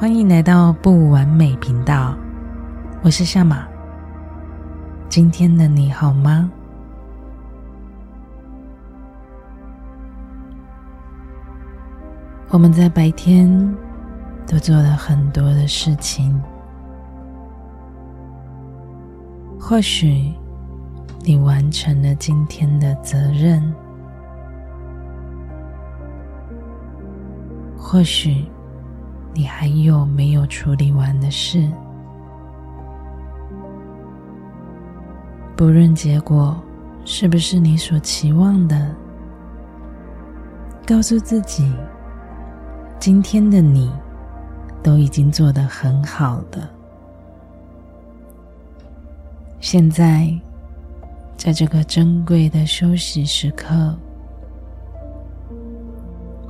欢迎来到不完美频道，我是夏马。今天的你好吗？我们在白天都做了很多的事情，或许你完成了今天的责任，或许。你还有没有处理完的事？不论结果是不是你所期望的，告诉自己，今天的你都已经做得很好了。现在，在这个珍贵的休息时刻，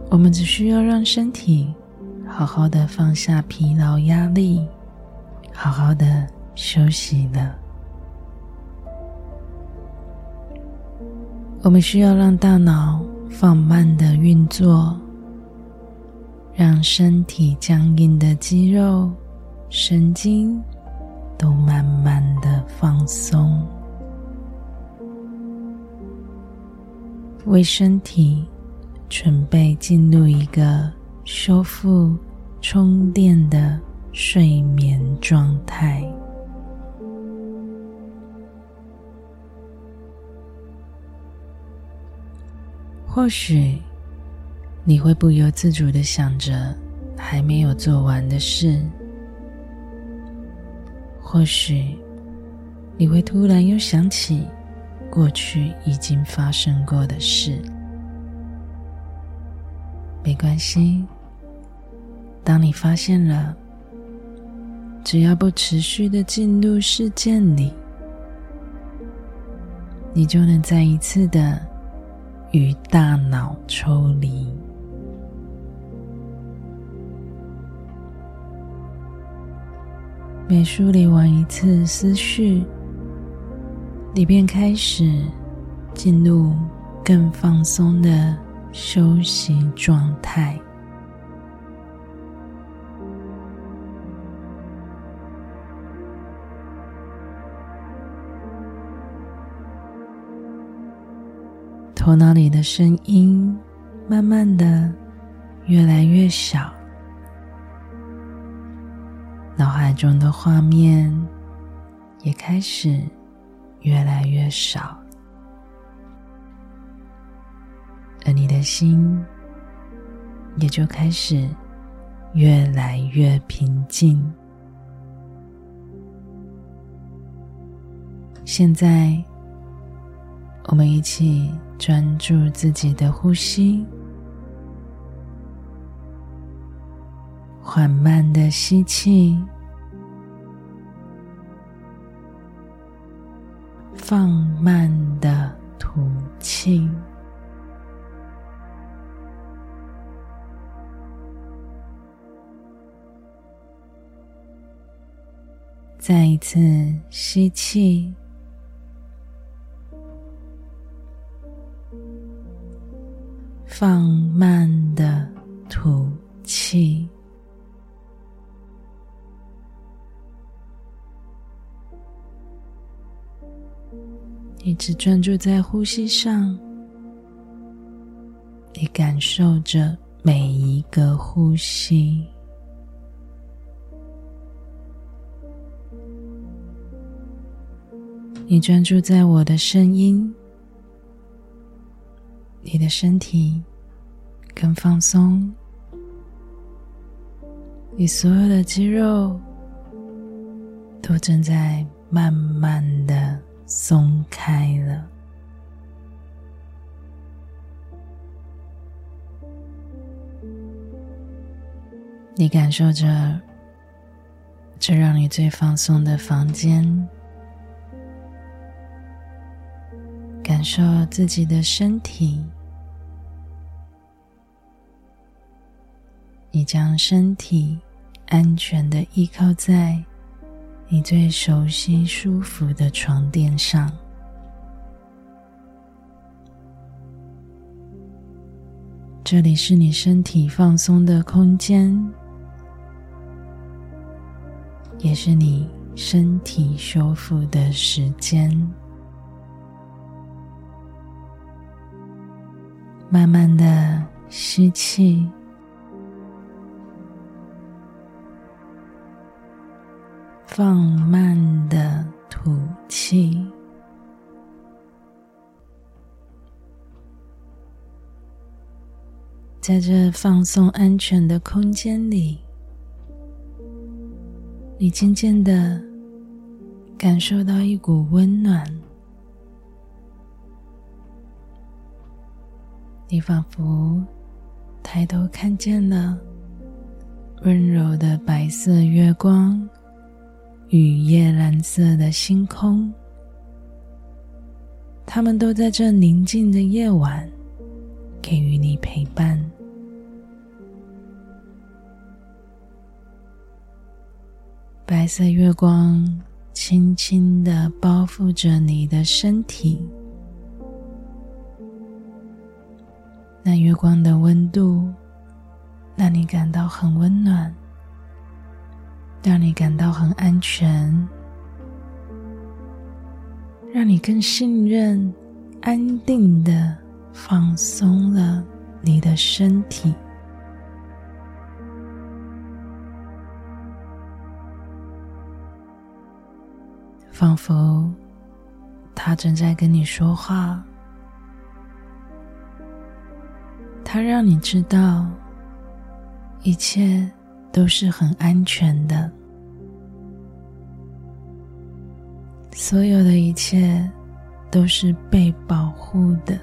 我们只需要让身体。好好的放下疲劳压力，好好的休息了。我们需要让大脑放慢的运作，让身体僵硬的肌肉、神经都慢慢的放松，为身体准备进入一个修复、充电的睡眠状态。或许你会不由自主的想着还没有做完的事，或许你会突然又想起过去已经发生过的事。没关系，当你发现了，只要不持续的进入事件里，你就能再一次的与大脑抽离。每梳理完一次思绪，你便开始进入更放松的。休息状态，头脑里的声音慢慢的越来越小，脑海中的画面也开始越来越少。而你的心也就开始越来越平静。现在，我们一起专注自己的呼吸，缓慢的吸气，放慢的吐气。再一次吸气，放慢的吐气，一直专注在呼吸上，你感受着每一个呼吸。你专注在我的声音，你的身体更放松，你所有的肌肉都正在慢慢的松开了。你感受着这让你最放松的房间。感受自己的身体，你将身体安全的依靠在你最熟悉、舒服的床垫上。这里是你身体放松的空间，也是你身体修复的时间。慢慢的吸气，放慢的吐气。在这放松、安全的空间里，你渐渐的感受到一股温暖。你仿佛抬头看见了温柔的白色月光与夜蓝色的星空，他们都在这宁静的夜晚给予你陪伴。白色月光轻轻地包覆着你的身体，那月光的温度让你感到很温暖，让你感到很安全，让你更信任、安定的放松了你的身体。仿佛他正在跟你说话，他让你知道一切都是很安全的，所有的一切都是被保护的。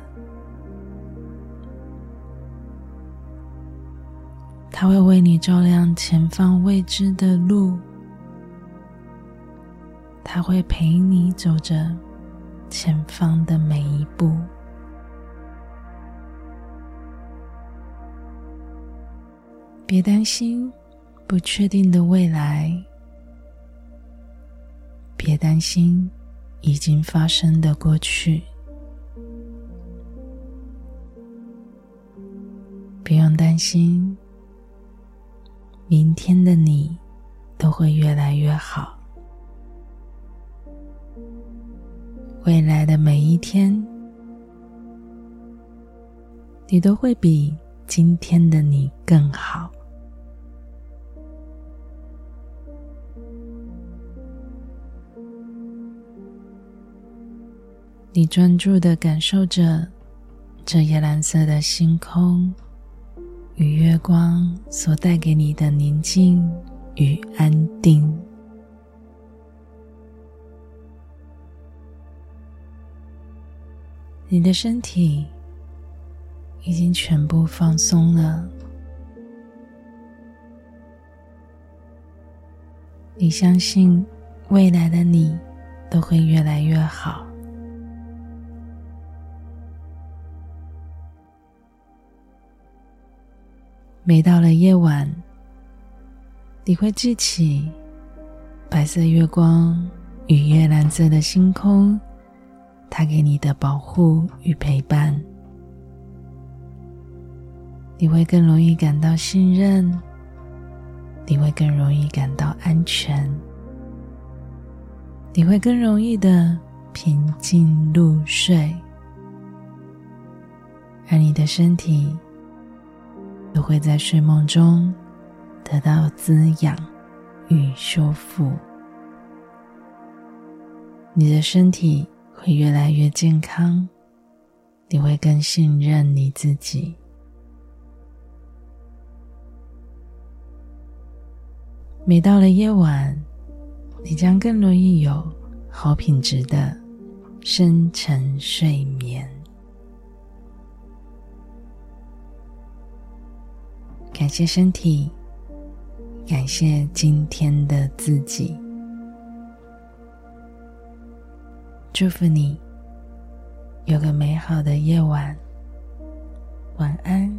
他会为你照亮前方未知的路。他会陪你走着前方的每一步。别担心不确定的未来，别担心已经发生的过去，不用担心，明天的你都会越来越好。未来的每一天，你都会比今天的你更好。你专注的感受着这夜蓝色的星空与月光所带给你的宁静与安定。你的身体已经全部放松了，你相信未来的你都会越来越好。每到了夜晚，你会记起白色月光与夜蓝色的星空。它给你的保护与陪伴，你会更容易感到信任，你会更容易感到安全，你会更容易的平静入睡，而你的身体都会在睡梦中得到滋养与修复，你的身体。会越来越健康，你会更信任你自己。每到了夜晚，你将更容易有好品质的深沉睡眠。感谢身体，感谢今天的自己。祝福你有个美好的夜晚，晚安。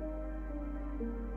Thank you.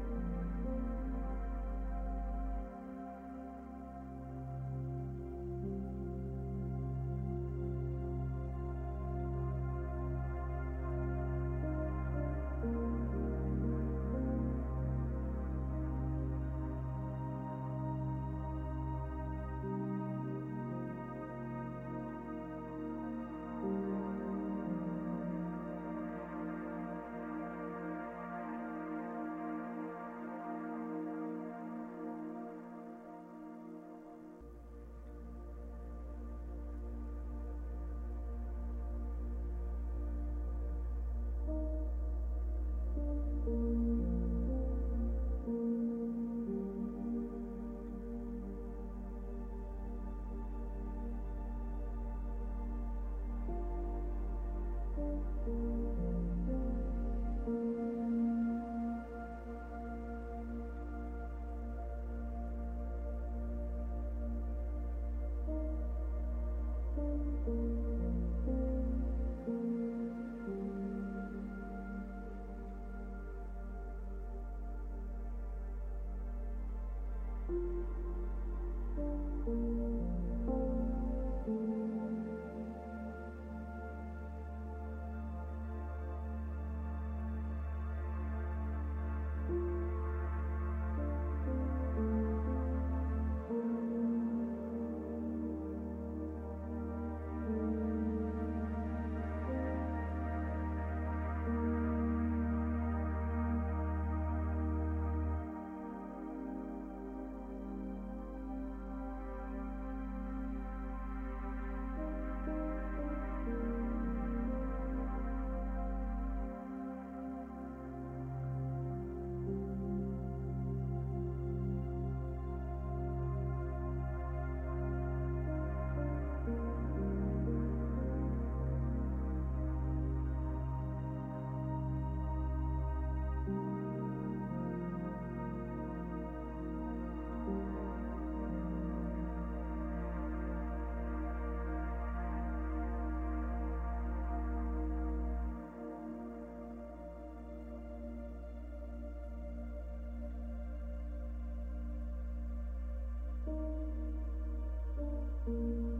thank you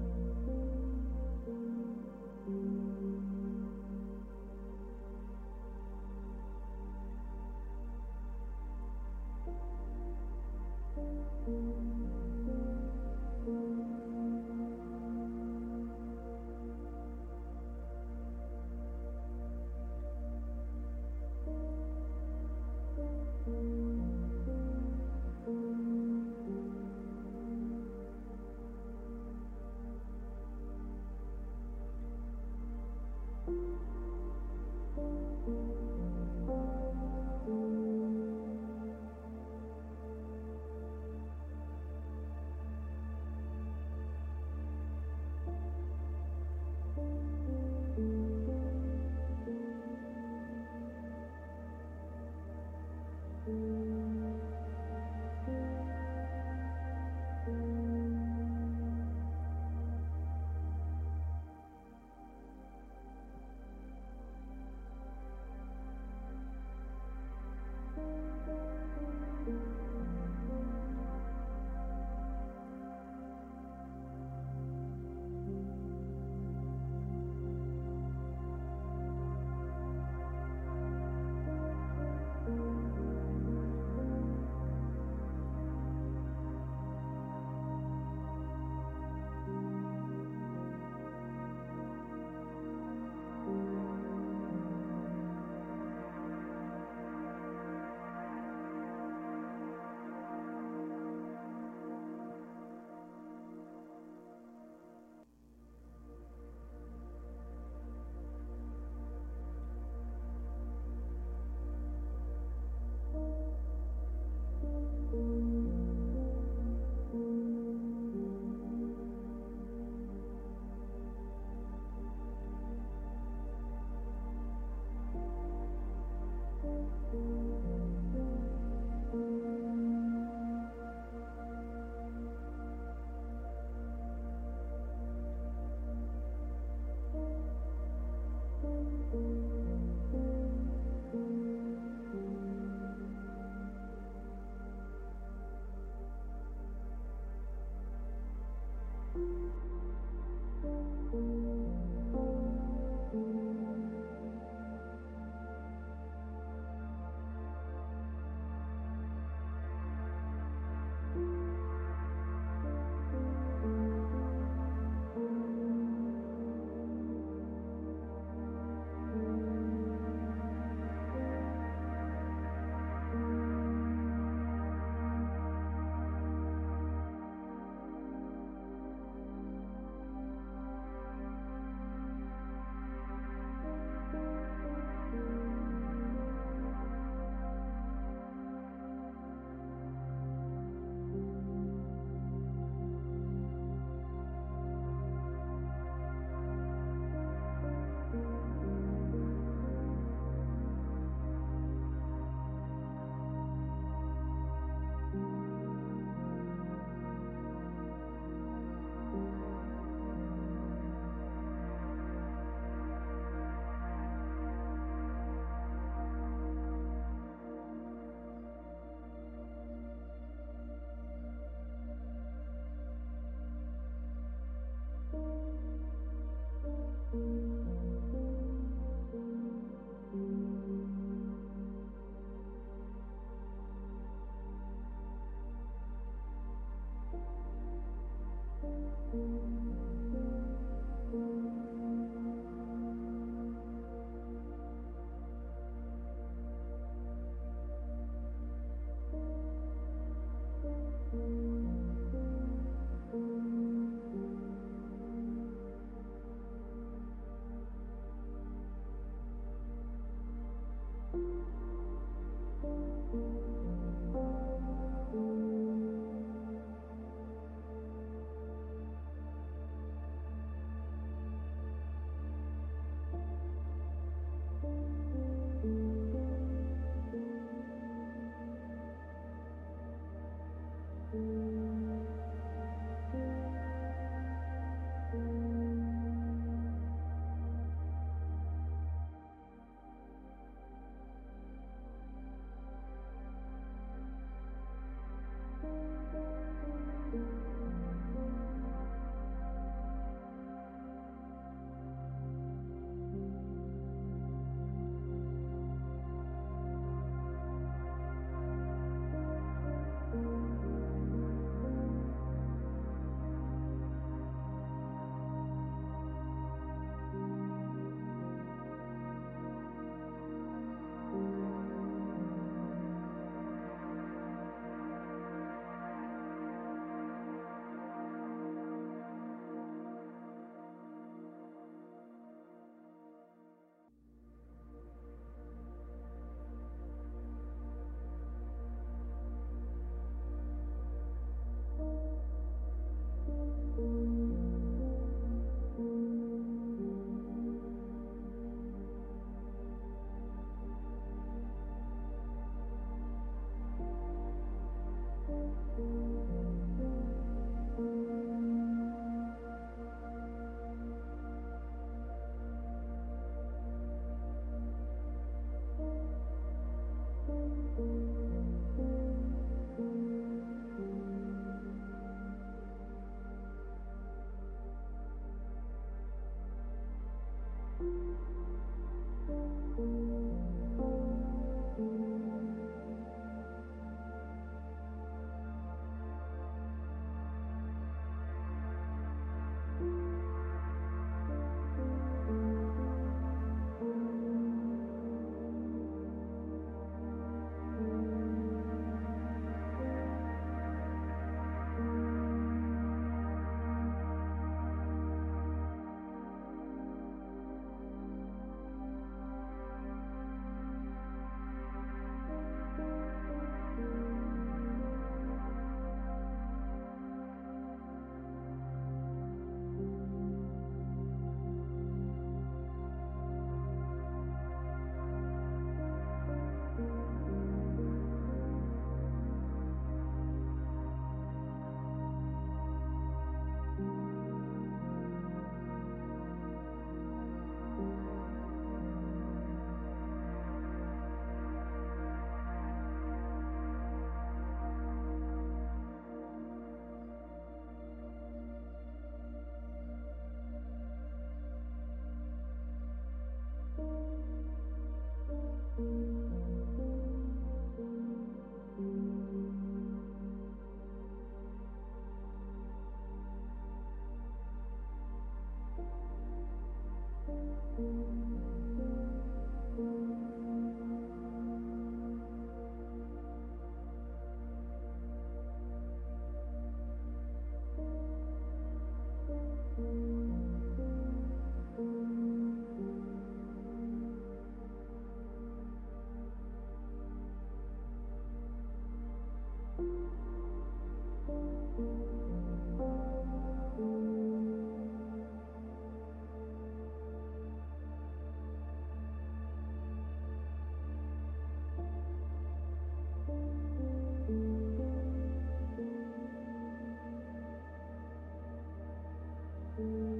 thank you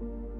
thank you